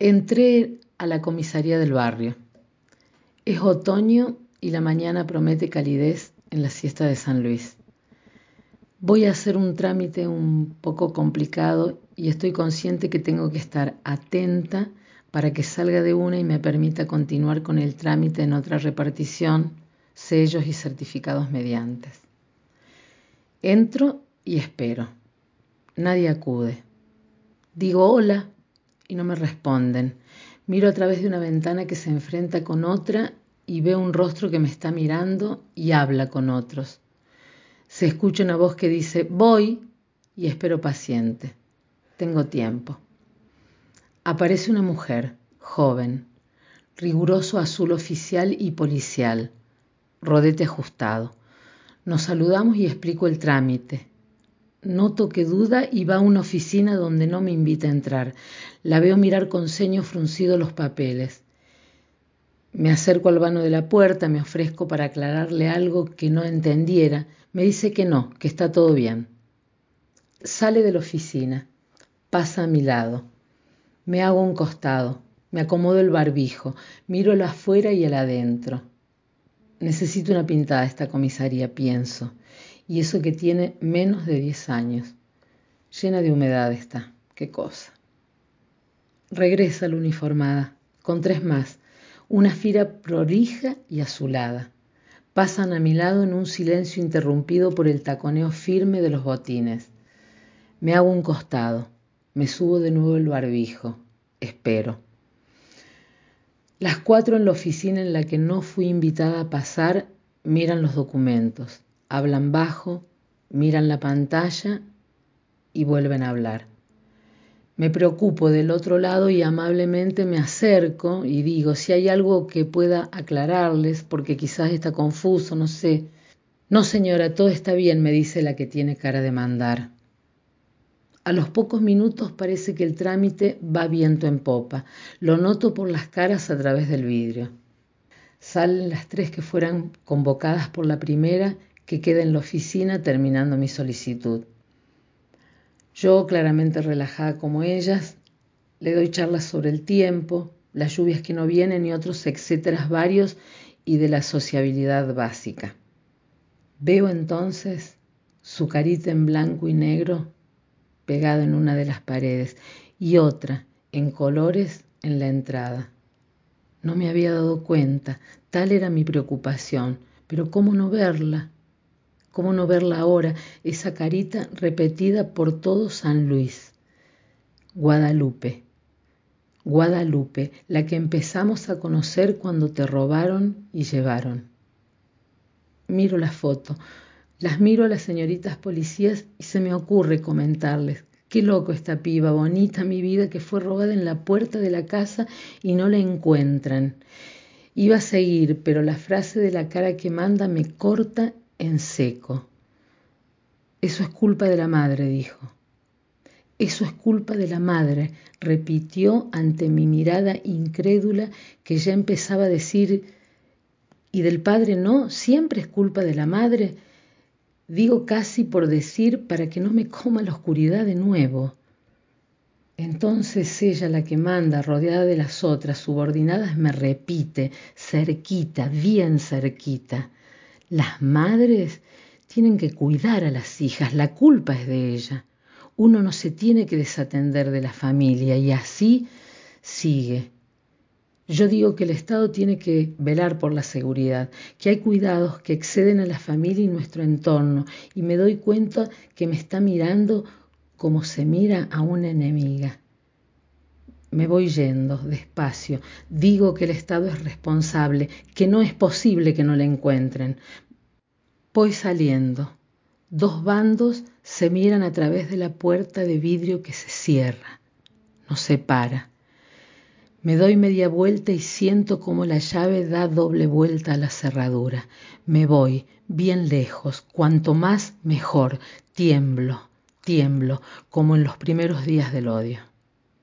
Entré a la comisaría del barrio. Es otoño y la mañana promete calidez en la siesta de San Luis. Voy a hacer un trámite un poco complicado y estoy consciente que tengo que estar atenta para que salga de una y me permita continuar con el trámite en otra repartición, sellos y certificados mediantes. Entro y espero. Nadie acude. Digo hola y no me responden. Miro a través de una ventana que se enfrenta con otra y veo un rostro que me está mirando y habla con otros. Se escucha una voz que dice voy y espero paciente. Tengo tiempo. Aparece una mujer, joven, riguroso azul oficial y policial, rodete ajustado. Nos saludamos y explico el trámite. Noto que duda y va a una oficina donde no me invita a entrar. La veo mirar con ceño fruncido los papeles. Me acerco al vano de la puerta, me ofrezco para aclararle algo que no entendiera. Me dice que no, que está todo bien. Sale de la oficina, pasa a mi lado. Me hago un costado, me acomodo el barbijo, miro el afuera y el adentro. Necesito una pintada esta comisaría, pienso y eso que tiene menos de 10 años. Llena de humedad está, qué cosa. Regresa la uniformada, con tres más, una fila prolija y azulada. Pasan a mi lado en un silencio interrumpido por el taconeo firme de los botines. Me hago un costado, me subo de nuevo el barbijo, espero. Las cuatro en la oficina en la que no fui invitada a pasar miran los documentos hablan bajo, miran la pantalla y vuelven a hablar. Me preocupo del otro lado y amablemente me acerco y digo si hay algo que pueda aclararles, porque quizás está confuso, no sé. No, señora, todo está bien, me dice la que tiene cara de mandar. A los pocos minutos parece que el trámite va viento en popa. Lo noto por las caras a través del vidrio. Salen las tres que fueran convocadas por la primera que queda en la oficina terminando mi solicitud. Yo, claramente relajada como ellas, le doy charlas sobre el tiempo, las lluvias que no vienen y otros etcéteras varios y de la sociabilidad básica. Veo entonces su carita en blanco y negro pegada en una de las paredes y otra en colores en la entrada. No me había dado cuenta, tal era mi preocupación, pero ¿cómo no verla? ¿Cómo no verla ahora, esa carita repetida por todo San Luis? Guadalupe, Guadalupe, la que empezamos a conocer cuando te robaron y llevaron. Miro la foto, las miro a las señoritas policías y se me ocurre comentarles. Qué loco esta piba, bonita mi vida, que fue robada en la puerta de la casa y no la encuentran. Iba a seguir, pero la frase de la cara que manda me corta en seco. Eso es culpa de la madre, dijo. Eso es culpa de la madre, repitió ante mi mirada incrédula que ya empezaba a decir, ¿y del padre no? ¿Siempre es culpa de la madre? Digo casi por decir para que no me coma la oscuridad de nuevo. Entonces ella, la que manda, rodeada de las otras subordinadas, me repite, cerquita, bien cerquita. Las madres tienen que cuidar a las hijas, la culpa es de ella. Uno no se tiene que desatender de la familia y así sigue. Yo digo que el Estado tiene que velar por la seguridad, que hay cuidados que exceden a la familia y nuestro entorno, y me doy cuenta que me está mirando como se mira a una enemiga. Me voy yendo despacio. Digo que el Estado es responsable, que no es posible que no la encuentren. Voy saliendo. Dos bandos se miran a través de la puerta de vidrio que se cierra, nos separa. Me doy media vuelta y siento como la llave da doble vuelta a la cerradura. Me voy, bien lejos, cuanto más mejor. Tiemblo, tiemblo, como en los primeros días del odio.